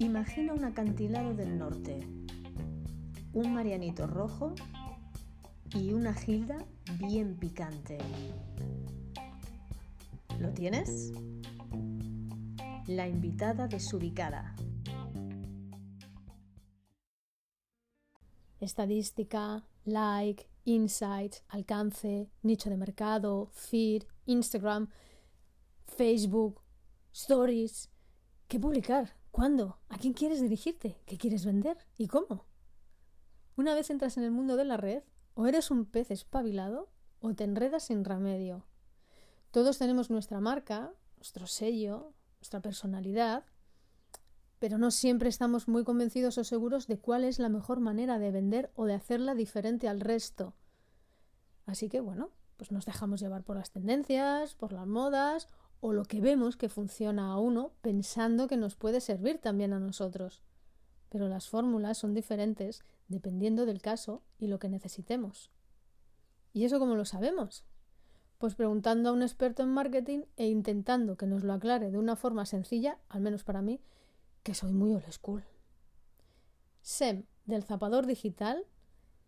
Imagina un acantilado del norte, un marianito rojo y una gilda bien picante. ¿Lo tienes? La invitada desubicada. Estadística, like, insights, alcance, nicho de mercado, feed, Instagram, Facebook, stories. ¿Qué publicar? ¿Cuándo? ¿A quién quieres dirigirte? ¿Qué quieres vender? ¿Y cómo? Una vez entras en el mundo de la red, o eres un pez espabilado o te enredas sin remedio. Todos tenemos nuestra marca, nuestro sello, nuestra personalidad, pero no siempre estamos muy convencidos o seguros de cuál es la mejor manera de vender o de hacerla diferente al resto. Así que bueno, pues nos dejamos llevar por las tendencias, por las modas o lo que vemos que funciona a uno pensando que nos puede servir también a nosotros. Pero las fórmulas son diferentes dependiendo del caso y lo que necesitemos. ¿Y eso cómo lo sabemos? Pues preguntando a un experto en marketing e intentando que nos lo aclare de una forma sencilla, al menos para mí, que soy muy old school. Sem, del zapador digital,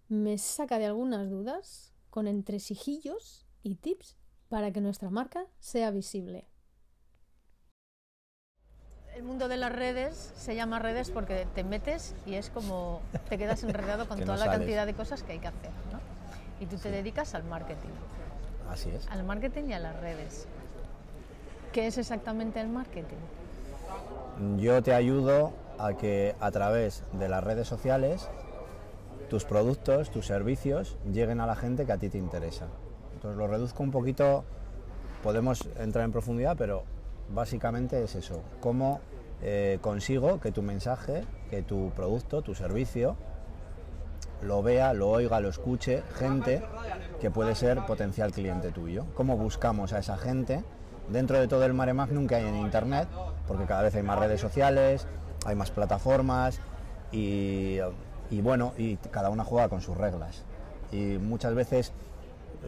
me saca de algunas dudas con entresijillos y tips para que nuestra marca sea visible. El mundo de las redes se llama redes porque te metes y es como te quedas enredado con toda la cantidad de cosas que hay que hacer. ¿no? Y tú te dedicas al marketing. Así es. Al marketing y a las redes. ¿Qué es exactamente el marketing? Yo te ayudo a que a través de las redes sociales tus productos, tus servicios lleguen a la gente que a ti te interesa. Entonces lo reduzco un poquito, podemos entrar en profundidad, pero básicamente es eso, cómo eh, consigo que tu mensaje, que tu producto, tu servicio, lo vea, lo oiga, lo escuche gente que puede ser potencial cliente tuyo. ¿Cómo buscamos a esa gente dentro de todo el mare magnum que hay en Internet? Porque cada vez hay más redes sociales, hay más plataformas y, y bueno, y cada una juega con sus reglas. Y muchas veces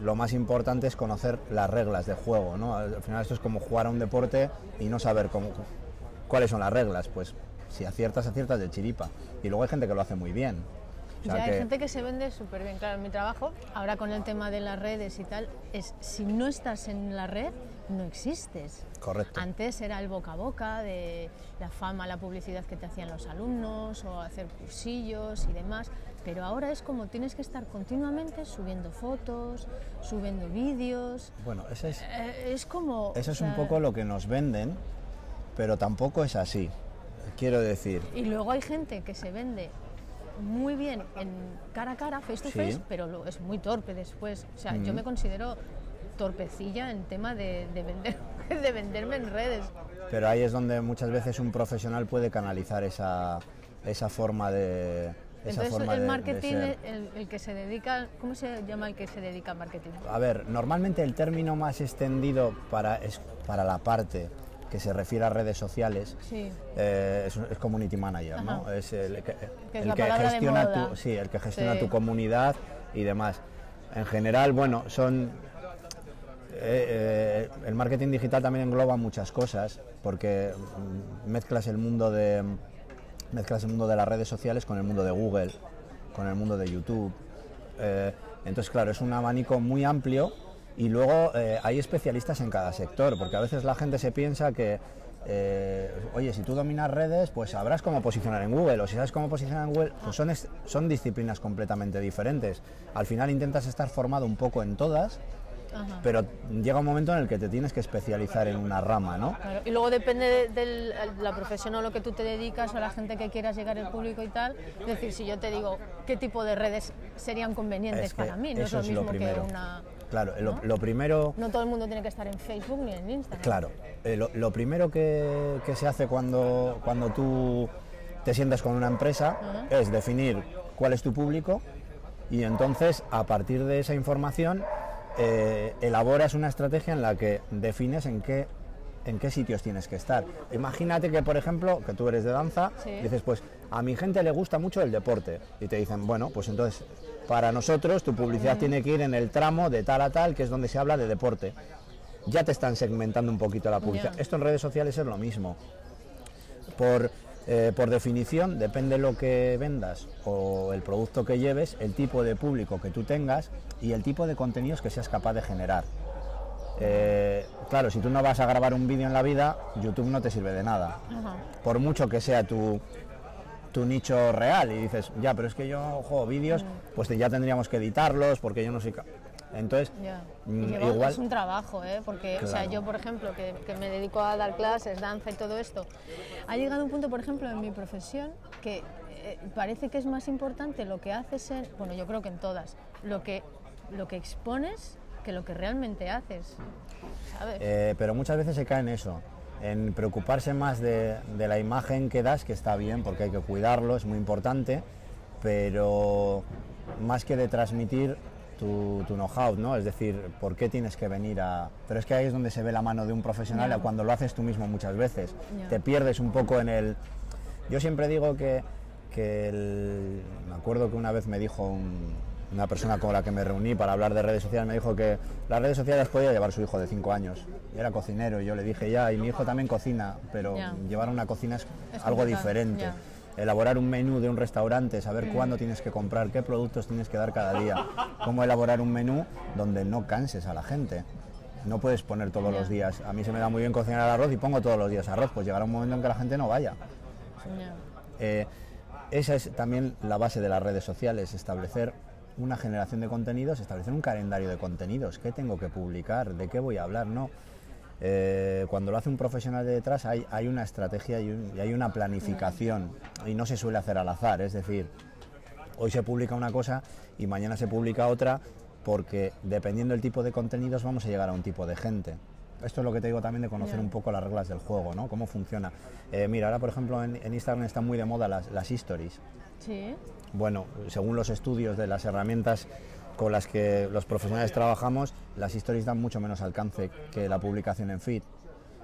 lo más importante es conocer las reglas de juego, ¿no? Al final esto es como jugar a un deporte y no saber cómo, cuáles son las reglas, pues si aciertas, aciertas de chiripa. Y luego hay gente que lo hace muy bien. O sea, hay gente que se vende súper bien. Claro, en mi trabajo, ahora con el tema de las redes y tal, es si no estás en la red, no existes. Correcto. Antes era el boca a boca de la fama, la publicidad que te hacían los alumnos o hacer cursillos y demás. Pero ahora es como tienes que estar continuamente subiendo fotos, subiendo vídeos. Bueno, eso es, Eh, es como... eso es un poco lo que nos venden, pero tampoco es así. Quiero decir, Y luego hay gente que se vende muy bien en cara a cara, face to Sí. face, pero lo- es muy torpe después. O sea, yo me considero torpecilla en tema de, de vender, de venderme en redes. pero ahí es donde muchas veces un profesional puede canalizar esa, esa forma de... Entonces forma el de- marketing, el, el que se dedica, ¿cómo se llama el que se dedica al marketing? A ver, normalmente el término más extendido para, es, para la parte que se refiere a redes sociales Sí. eh, es, es community manager, ¿no? Es el que, Que es el la que palabra de gestiona tu, sí, el que gestiona Sí. tu comunidad y demás. En general, bueno, son eh, eh, el marketing digital también engloba muchas cosas porque mm, mezclas el mundo de mezclas el mundo de las redes sociales con el mundo de Google, con el mundo de YouTube. Eh, entonces, claro, es un abanico muy amplio y luego eh, hay especialistas en cada sector, porque a veces la gente se piensa que, eh, oye, si tú dominas redes, pues sabrás cómo posicionar en Google, o si sabes cómo posicionar en Google, pues son, son disciplinas completamente diferentes. Al final intentas estar formado un poco en todas, Ajá. pero llega un momento en el que te tienes que especializar en una rama, ¿no? Claro, Y luego depende de, la profesión o lo que tú te dedicas o la gente que quieras llegar al público y tal. Es decir, si yo te digo qué tipo de redes serían convenientes Es que para mí, no es eso lo es mismo lo primero. que una... Claro, lo, ¿no? lo primero... No todo el mundo tiene que estar en Facebook ni en Instagram. Claro, eh, lo, lo primero que, que se hace cuando, cuando tú te sientas con una empresa es definir cuál es tu público y entonces a partir de esa información eh, elaboras una estrategia en la que defines en qué, en qué sitios tienes que estar. Imagínate que, por ejemplo, que tú eres de danza, Sí. dices, pues a mi gente le gusta mucho el deporte y te dicen, bueno, pues entonces para nosotros tu publicidad tiene que ir en el tramo de tal a tal, que es donde se habla de deporte ya te están segmentando un poquito la publicidad. Esto en redes sociales es lo mismo. Por, Eh, por definición, depende lo que vendas o el producto que lleves, el tipo de público que tú tengas y el tipo de contenidos que seas capaz de generar. Eh, claro, si tú no vas a grabar un vídeo en la vida, YouTube no te sirve de nada. Por mucho que sea tu, tu nicho real y dices, ya, pero es que yo juego vídeos, pues ya tendríamos que editarlos porque yo no soy... Entonces, mm, igual... Es un trabajo, ¿eh? Porque, o sea, yo, por ejemplo, que, me dedico a dar clases, danza y todo esto, ha llegado un punto, por ejemplo, en mi profesión que eh, parece que es más importante lo que haces en... Bueno, yo creo que en todas. Lo que, lo que expones que lo que realmente haces. Eh, pero muchas veces se cae en eso, en preocuparse más de, la imagen que das, que está bien porque hay que cuidarlo, es muy importante, pero más que de transmitir tu, know-how, ¿no? Es decir, ¿por qué tienes que venir a...? Pero es que ahí es donde se ve la mano de un profesional cuando lo haces tú mismo muchas veces. Te pierdes un poco en el... Yo siempre digo que, que me acuerdo que una vez me dijo un, una persona con la que me reuní para hablar de redes sociales me dijo que las redes sociales podía llevar su hijo de 5 años. era cocinero y yo le dije ya, y mi hijo también cocina, pero llevar una cocina es, algo diferente. Elaborar un menú de un restaurante, saber mm. cuándo tienes que comprar, qué productos tienes que dar cada día, cómo elaborar un menú donde no canses a la gente. No puedes poner todos los días. A mí se me da muy bien cocinar arroz y pongo todos los días arroz, pues llegará un momento en que la gente no vaya. Eh, esa es también la base de las redes sociales, establecer una generación de contenidos, establecer un calendario de contenidos, qué tengo que publicar, de qué voy a hablar, no. Eh, cuando lo hace un profesional de detrás hay, hay una estrategia y, hay una planificación y no se suele hacer al azar, es decir, hoy se publica una cosa y mañana se publica otra porque dependiendo del tipo de contenidos vamos a llegar a un tipo de gente. Esto es lo que te digo también de conocer un poco las reglas del juego, ¿no? Cómo funciona. Eh, mira, ahora por ejemplo en, en, Instagram están muy de moda las, las stories. Sí. Bueno, según los estudios de las herramientas con las que los profesionales trabajamos, las stories dan mucho menos alcance que la publicación en feed.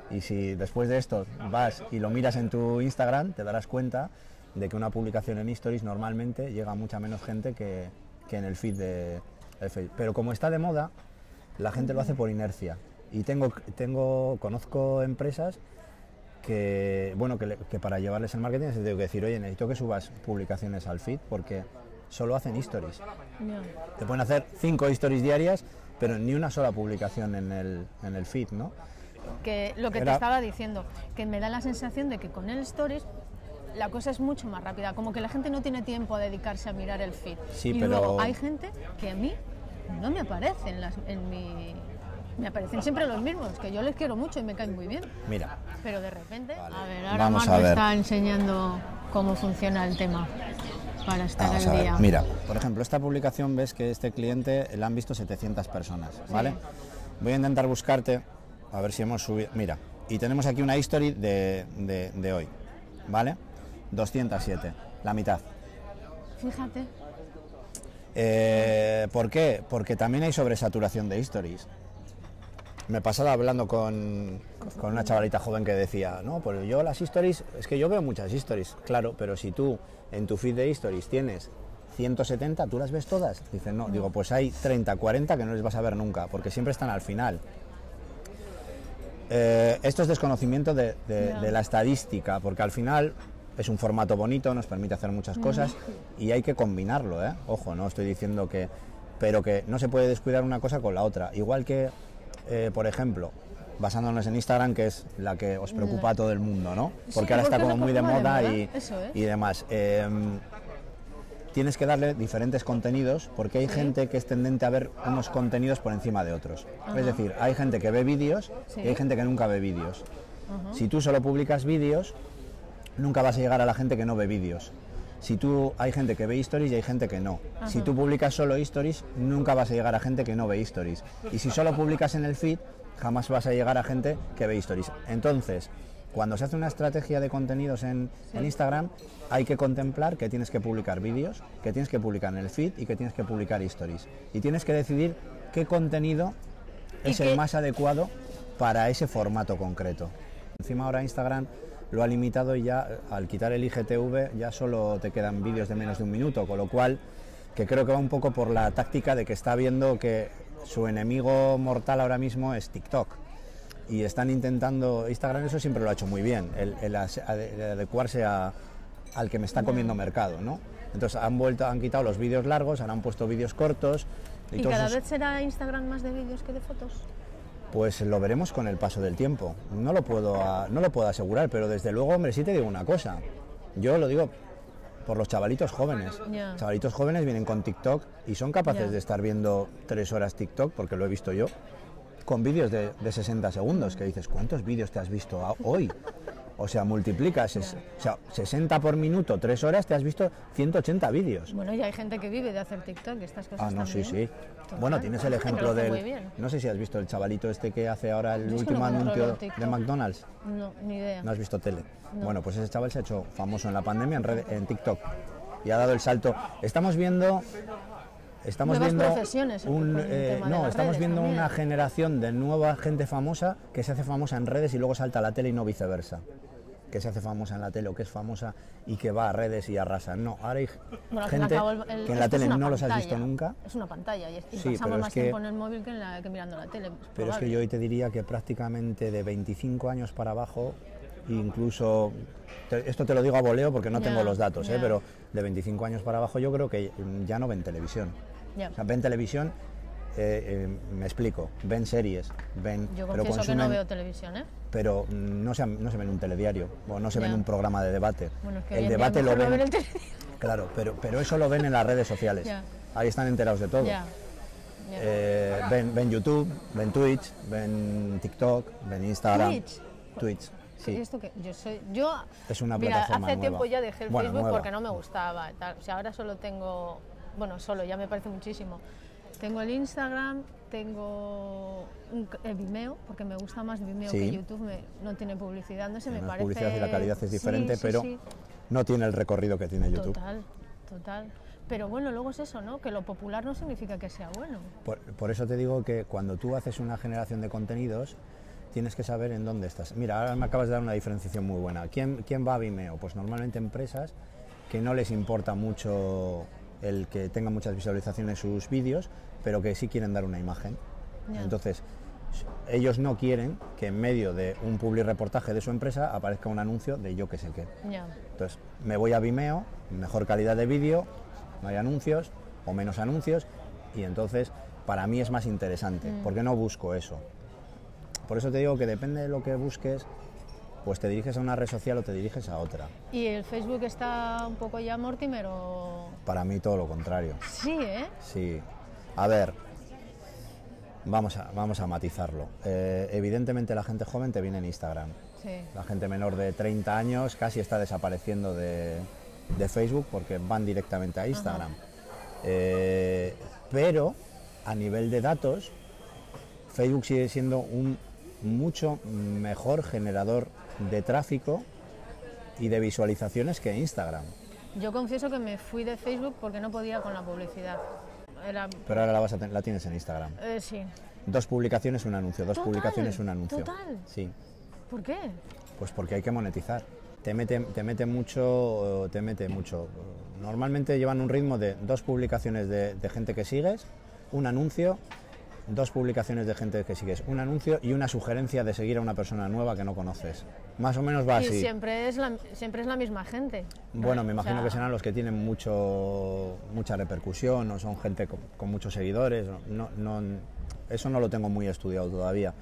Y si después de esto vas y lo miras en tu Instagram, te darás cuenta de que una publicación en stories normalmente llega a mucha menos gente que, en el feed de, Facebook. Pero como está de moda, la gente lo hace por inercia. Y tengo, tengo, conozco empresas que, bueno, que, para llevarles el marketing se tengo que decir, oye, necesito que subas publicaciones al feed porque solo hacen stories. Te pueden hacer cinco stories diarias, pero ni una sola publicación en el, en el feed, ¿no? Que lo que te estaba diciendo, que me da la sensación de que con el stories la cosa es mucho más rápida, como que la gente no tiene tiempo a dedicarse a mirar el feed. y luego hay gente que a mí no me aparece en, las, en mi me aparecen siempre los mismos, que yo les quiero mucho y me caen muy bien. Mira. Pero de repente, a ver, ahora Vamos Marco está enseñando cómo funciona el tema para estar al día. Mira, por ejemplo, esta publicación ves que este cliente la han visto 700 personas, ¿vale? Voy a intentar buscarte, a ver si hemos subido. Mira, y tenemos aquí una history de, de, hoy, ¿vale? 207, la mitad. Fíjate. Eh, ¿Por qué? Porque también hay sobresaturación de histories me pasaba hablando con, con, una chavalita joven que decía, no, pues yo las stories, es que yo veo muchas stories, claro, pero si tú en tu feed de stories tienes 170, ¿tú las ves todas? Dicen, no, digo, pues hay 30, 40 que no les vas a ver nunca, porque siempre están al final. Eh, esto es desconocimiento de, de, la estadística, porque al final es un formato bonito, nos permite hacer muchas cosas y hay que combinarlo, ¿eh? Ojo, no estoy diciendo que... Pero que no se puede descuidar una cosa con la otra. Igual que eh, por ejemplo, basándonos en Instagram, que es la que os preocupa a todo el mundo, ¿no? Porque ahora está como muy de moda y, y, demás. Em, tienes que darle diferentes contenidos porque hay gente que es tendente a ver unos contenidos por encima de otros. Es decir, hay gente que ve vídeos y hay gente que nunca ve vídeos. Si tú solo publicas vídeos, nunca vas a llegar a la gente que no ve vídeos. Si tú hay gente que ve stories y hay gente que no. Si tú publicas solo stories, nunca vas a llegar a gente que no ve stories. Y si solo publicas en el feed, jamás vas a llegar a gente que ve stories. Entonces, cuando se hace una estrategia de contenidos en, Instagram, hay que contemplar que tienes que publicar vídeos, que tienes que publicar en el feed y que tienes que publicar stories. Y tienes que decidir qué contenido es el más adecuado para ese formato concreto. Encima ahora Instagram lo ha limitado y ya al quitar el IGTV ya solo te quedan vídeos de menos de un minuto, con lo cual que creo que va un poco por la táctica de que está viendo que su enemigo mortal ahora mismo es TikTok. y están intentando, Instagram eso siempre lo ha hecho muy bien, el, adecuarse a- al que me está comiendo mercado, ¿no? Entonces han vuelto, han quitado los vídeos largos, ahora han puesto vídeos cortos. ¿Y cada esos- vez será Instagram más de vídeos que de fotos? Pues lo veremos con el paso del tiempo. No lo puedo, a- no lo puedo asegurar, pero desde luego, hombre, sí te digo una cosa. Yo lo digo por los chavalitos jóvenes. Chavalitos jóvenes vienen con TikTok y son capaces de estar viendo tres horas TikTok, porque lo he visto yo, con vídeos de, de 60 segundos, que dices, ¿cuántos vídeos te has visto hoy? O sea, multiplicas, es- o sea, 60 por minuto, tres horas, te has visto 180 vídeos. Bueno, ya hay gente que vive de hacer TikTok y estas cosas Ah, no, sí, también. sí. Total. Bueno, tienes el ejemplo del... No sé si has visto el chavalito este que hace ahora el Yo último no anuncio de McDonald's. No, ni idea. ¿No has visto tele? Bueno, pues ese chaval se ha hecho famoso en la pandemia en, red- en TikTok y ha dado el salto. Estamos viendo... Estamos Nuevas viendo un, eh, no, estamos viendo también. una generación de nueva gente famosa que se hace famosa en redes y luego salta a la tele y no viceversa. Que se hace famosa en la tele o que es famosa y que va a redes y arrasa. No, ahora hay Bueno, gente cabo, el- el- que en la es tele no los has visto nunca. Es una pantalla y, y Sí, pasamos es más que- tiempo en el móvil que, en la, que mirando la tele. es Pero es que yo hoy te diría que prácticamente de 25 años para abajo, incluso, te- esto te lo digo a voleo porque no tengo los datos, ¿eh? pero de 25 años para abajo yo creo que ya no ven televisión. Ya. O sea, ven televisión, eh, eh, me explico, ven series, ven, Yo pero confieso que no consumen, veo televisión, ¿eh? pero no se, no se ven un telediario, o no se ven un programa de debate. Bueno, es que el debate lo no ven, el claro, pero, pero eso lo ven en las redes sociales. Ahí están enterados de todo. Eh, ven, ven YouTube, ven Twitch, ven TikTok, ven Instagram. Twitch. Twitch, ¿Qué- sí. ¿Esto qué? Yo soy. Yo. Es una mira, plataforma hace nueva. tiempo ya dejé el Bueno, Facebook nueva. porque no me gustaba. Tal. O sea, ahora solo tengo. Bueno, solo, ya me parece muchísimo. Tengo el Instagram, tengo un el Vimeo, porque me gusta más Vimeo Sí. que YouTube. me- no tiene publicidad, no sé, me No parece. publicidad y la calidad es diferente, sí, pero no tiene el recorrido que tiene YouTube. Total, total. Pero bueno, luego es eso, ¿no? Que lo popular no significa que sea bueno. Por, por eso te digo que cuando tú haces una generación de contenidos, tienes que saber en dónde estás. Mira, ahora me acabas de dar una diferenciación muy buena. ¿Quién, quién va a Vimeo? Pues normalmente empresas que no les importa mucho el que tenga muchas visualizaciones sus vídeos, pero que sí quieren dar una imagen. Entonces, ellos no quieren que en medio de un public reportaje de su empresa aparezca un anuncio de yo que sé qué. Entonces, me voy a Vimeo, mejor calidad de vídeo, no hay anuncios o menos anuncios, y entonces para mí es más interesante, Mm. porque no busco eso. Por eso te digo que depende de lo que busques, pues te diriges a una red social o te diriges a otra. ¿Y el Facebook está un poco ya Mortimer o.? Para mí todo lo contrario. Sí, ¿eh? Sí. A ver, vamos a, vamos a matizarlo. Eh, evidentemente la gente joven te viene en Instagram. Sí. La gente menor de 30 años casi está desapareciendo de, de Facebook porque van directamente a Instagram. Eh, pero a nivel de datos, Facebook sigue siendo un mucho mejor generador de tráfico y de visualizaciones que Instagram. Yo confieso que me fui de Facebook porque no podía con la publicidad. Era. Pero ahora la, vas a ten- la tienes en Instagram. eh, sí. Dos publicaciones, un anuncio. Dos Total, publicaciones, un anuncio. total. Sí. ¿Por qué? Pues porque hay que monetizar. Te mete, te mete mucho, te mete mucho. Normalmente llevan un ritmo de dos publicaciones de, de gente que sigues, un anuncio, dos publicaciones de gente que sigues, un anuncio y una sugerencia de seguir a una persona nueva que no conoces. Más o menos va y así. siempre es, la, siempre es la misma gente. Bueno, me O imagino sea, que serán los que tienen mucho, mucha repercusión o son gente con, con muchos seguidores. No, no, eso no lo tengo muy estudiado todavía.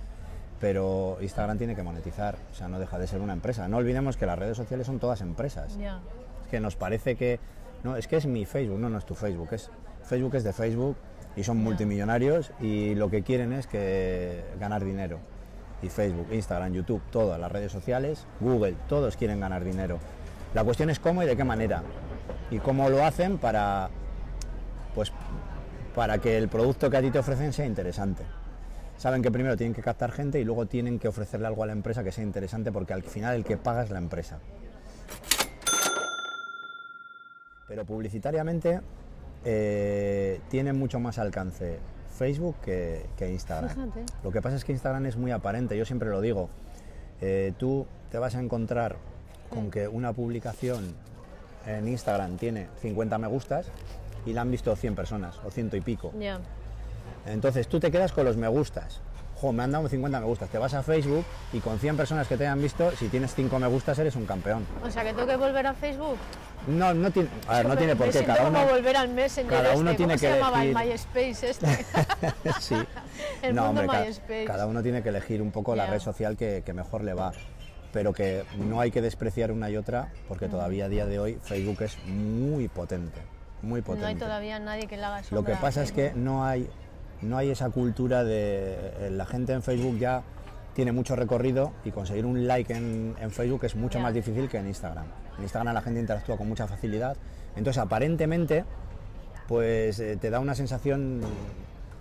Pero Instagram tiene que monetizar, o sea, no deja de ser una empresa. No olvidemos que las redes sociales son todas empresas. Ya. Es que nos parece que. No, es que es mi Facebook, no, no es tu Facebook. Es, Facebook es de Facebook y son multimillonarios y lo que quieren es que ganar dinero. Y Facebook, Instagram, YouTube, todas las redes sociales, Google, todos quieren ganar dinero. La cuestión es cómo y de qué manera. Y cómo lo hacen para. Pues para que el producto que a ti te ofrecen sea interesante. Saben que primero tienen que captar gente y luego tienen que ofrecerle algo a la empresa que sea interesante porque al final el que paga es la empresa. Pero publicitariamente eh, tiene mucho más alcance Facebook que, que Instagram. Fíjate. Lo que pasa es que Instagram es muy aparente, yo siempre lo digo. Eh, tú te vas a encontrar con que una publicación en Instagram tiene 50 me gustas y la han visto 100 personas o ciento y pico. Ya. Entonces tú te quedas con los me gustas. Jo, me han dado 50 me gustas. Te vas a Facebook y con 100 personas que te hayan visto, si tienes 5 me gustas, eres un campeón. O sea, que tengo que volver a Facebook. No, no tiene, a ver, no tiene por qué. Cada uno, volver al Messenger cada uno este. tiene ¿Cómo que se llamaba el elegir- MySpace este? sí. El no, mundo hombre, MySpace. cada uno tiene que elegir un poco la red social que, que mejor le va. Pero que no hay que despreciar una y otra, porque todavía a día de hoy Facebook es muy potente. Muy potente. No hay todavía nadie que le haga Lo sombra que a pasa es que no hay, no hay esa cultura de eh, la gente en Facebook ya tiene mucho recorrido y conseguir un like en, en Facebook es mucho más difícil que en Instagram. En Instagram la gente interactúa con mucha facilidad, entonces aparentemente pues eh, te da una sensación,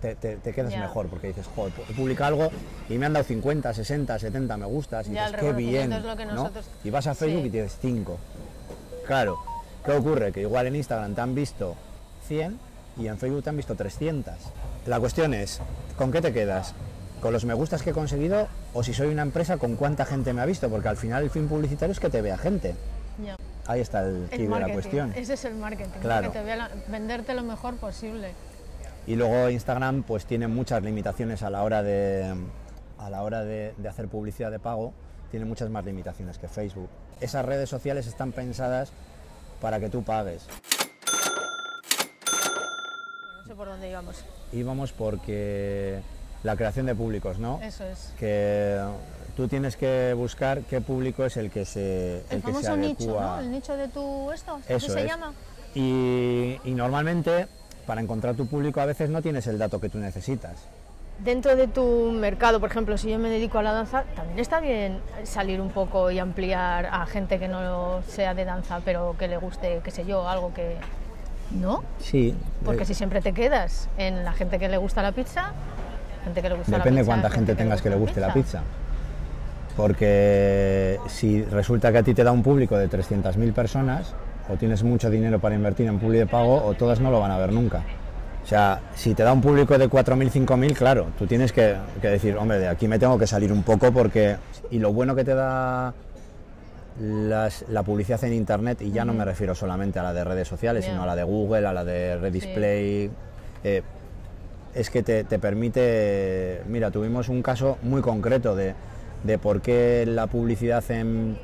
te, te- te quedas mejor porque dices, joder, he publicado algo y me han dado 50, 60, 70 me gustas y Ya, dices, qué bien, es lo que ¿no? Y vas a Facebook Sí. y tienes 5. Claro, ¿qué ocurre? Que igual en Instagram te han visto 100 y en Facebook te han visto 300. La cuestión es, ¿con qué te quedas? ¿Con los me gustas que he conseguido o si soy una empresa con cuánta gente me ha visto? Porque al final el fin publicitario es que te vea gente. Ahí está el El de la cuestión. Ese es el marketing. Claro. Que te vea la- venderte lo mejor posible. Y luego Instagram pues tiene muchas limitaciones a la hora de, a la hora de, de hacer publicidad de pago, tiene muchas más limitaciones que Facebook. Esas redes sociales están pensadas para que tú pagues. Por dónde íbamos. íbamos porque la creación de públicos, ¿no? Eso es. Que tú tienes que buscar qué público es el que se, El, el que se famoso nicho. ¿no? El nicho de tu esto, ¿así Eso se es. llama? Y, y normalmente para encontrar tu público a veces no tienes el dato que tú necesitas. Dentro de tu mercado, por ejemplo, si yo me dedico a la danza, también está bien salir un poco y ampliar a gente que no sea de danza, pero que le guste, qué sé yo, algo que... ¿No? Sí. Porque si siempre te quedas en la gente que le gusta la pizza, gente que le gusta Depende la pizza, cuánta gente tengas que le guste la pizza. Porque si resulta que a ti te da un público de 300.000 personas, o tienes mucho dinero para invertir en publi de pago, o todas no lo van a ver nunca. O sea, si te da un público de 4.000, 5.000, claro, tú tienes que, que decir, hombre, de aquí me tengo que salir un poco porque... Y lo bueno que te da las- la publicidad en Internet, y ya no me refiero solamente a la de redes sociales, sino a la de Google, a la de Redisplay, eh, es que te, te permite, mira, tuvimos un caso muy concreto de, de por qué la publicidad en,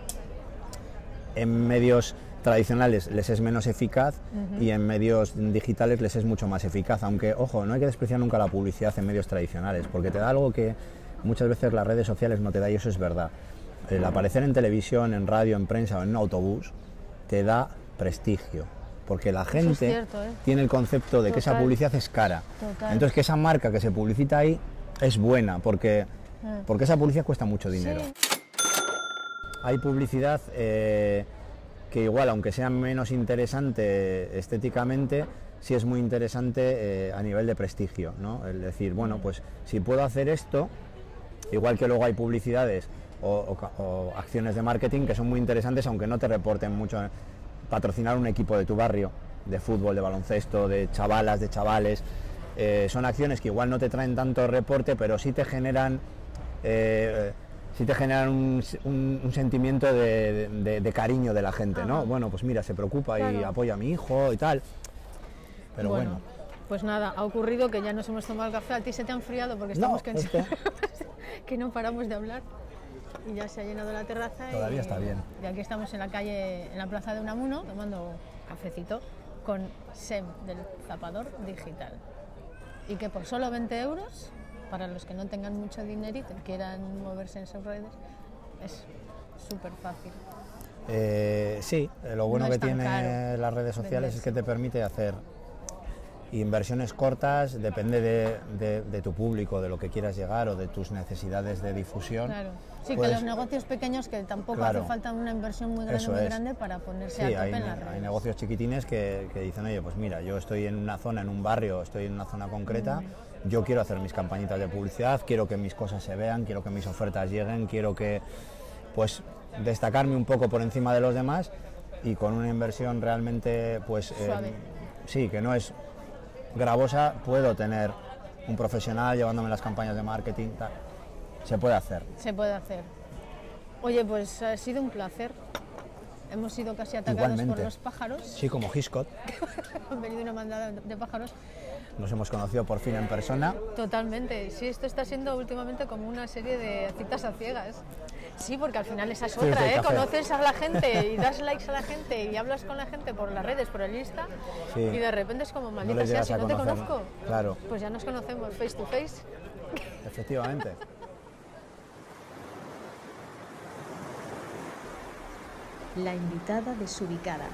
en medios tradicionales les es menos eficaz y en medios digitales les es mucho más eficaz, aunque, ojo, no hay que despreciar nunca la publicidad en medios tradicionales, porque te da algo que muchas veces las redes sociales no te da y eso es verdad. El aparecer en televisión, en radio, en prensa o en un autobús te da prestigio, porque la gente cierto, ¿eh? tiene el concepto de que esa publicidad es cara. Total. Entonces que esa marca que se publicita ahí es buena, porque, porque esa publicidad cuesta mucho dinero. Sí. Hay publicidad eh, que igual, aunque sea menos interesante estéticamente, sí es muy interesante eh, a nivel de prestigio, ¿no? El decir, bueno, pues si puedo hacer esto, igual que luego hay publicidades o, o ca- o acciones de marketing que son muy interesantes, aunque no te reporten mucho. Patrocinar un equipo de tu barrio, de fútbol, de baloncesto, de chavalas, de chavales, eh, son acciones que igual no te traen tanto reporte, pero sí te generan eh, sí te generan un, un- un sentimiento de, de- de cariño de la gente, ¿no? Bueno, pues mira, se preocupa y apoya a mi hijo y tal. Pero bueno, bueno, pues nada, ha ocurrido que ya nos hemos tomado el café, a ti se te ha enfriado porque estamos es cansados, que no paramos de hablar ya se ha llenado la terraza Todavía y, está bien. y aquí estamos en la calle, en la plaza de Unamuno, tomando cafecito con Sem del Zapador Digital y que por solo 20 euros, para los que no tengan mucho dinerito y quieran moverse en sus redes, es súper fácil. Eh, sí, eh, lo bueno No que tiene caro las redes sociales es que te permite hacer inversiones cortas, depende de, de- de tu público, de lo que quieras llegar o de tus necesidades de difusión. Claro. Sí, Pues- que los negocios pequeños que tampoco Claro. hace falta una inversión muy grande, muy es. grande para ponerse Sí, a tope hay, en las hay redes. negocios chiquitines que, que dicen, oye, pues mira, yo estoy en una zona, en un barrio, estoy en una zona concreta, Mm. yo quiero hacer mis campañitas de publicidad, quiero que mis cosas se vean, quiero que mis ofertas lleguen, quiero que, pues, destacarme un poco por encima de los demás y con una inversión realmente, pues, eh, Suave. sí, que no es gravosa, puedo tener un profesional llevándome las campañas de marketing, tal. se puede hacer. Se puede hacer. Oye, pues ha sido un placer. Hemos sido casi atacados Igualmente. por los pájaros. Sí, como Hitchcock. Han venido una mandada de pájaros. nos hemos conocido por fin en persona. Totalmente. Sí, esto está siendo últimamente como una serie de citas a ciegas. Sí, porque al final esa es Sí, otra, ¿eh? Conoces a la gente y das likes a la gente y hablas con la gente por las redes, por el Insta Sí. y de repente es como, maldita sea, si no te conozco. claro. Pues ya nos conocemos face to face. Efectivamente. La invitada desubicada.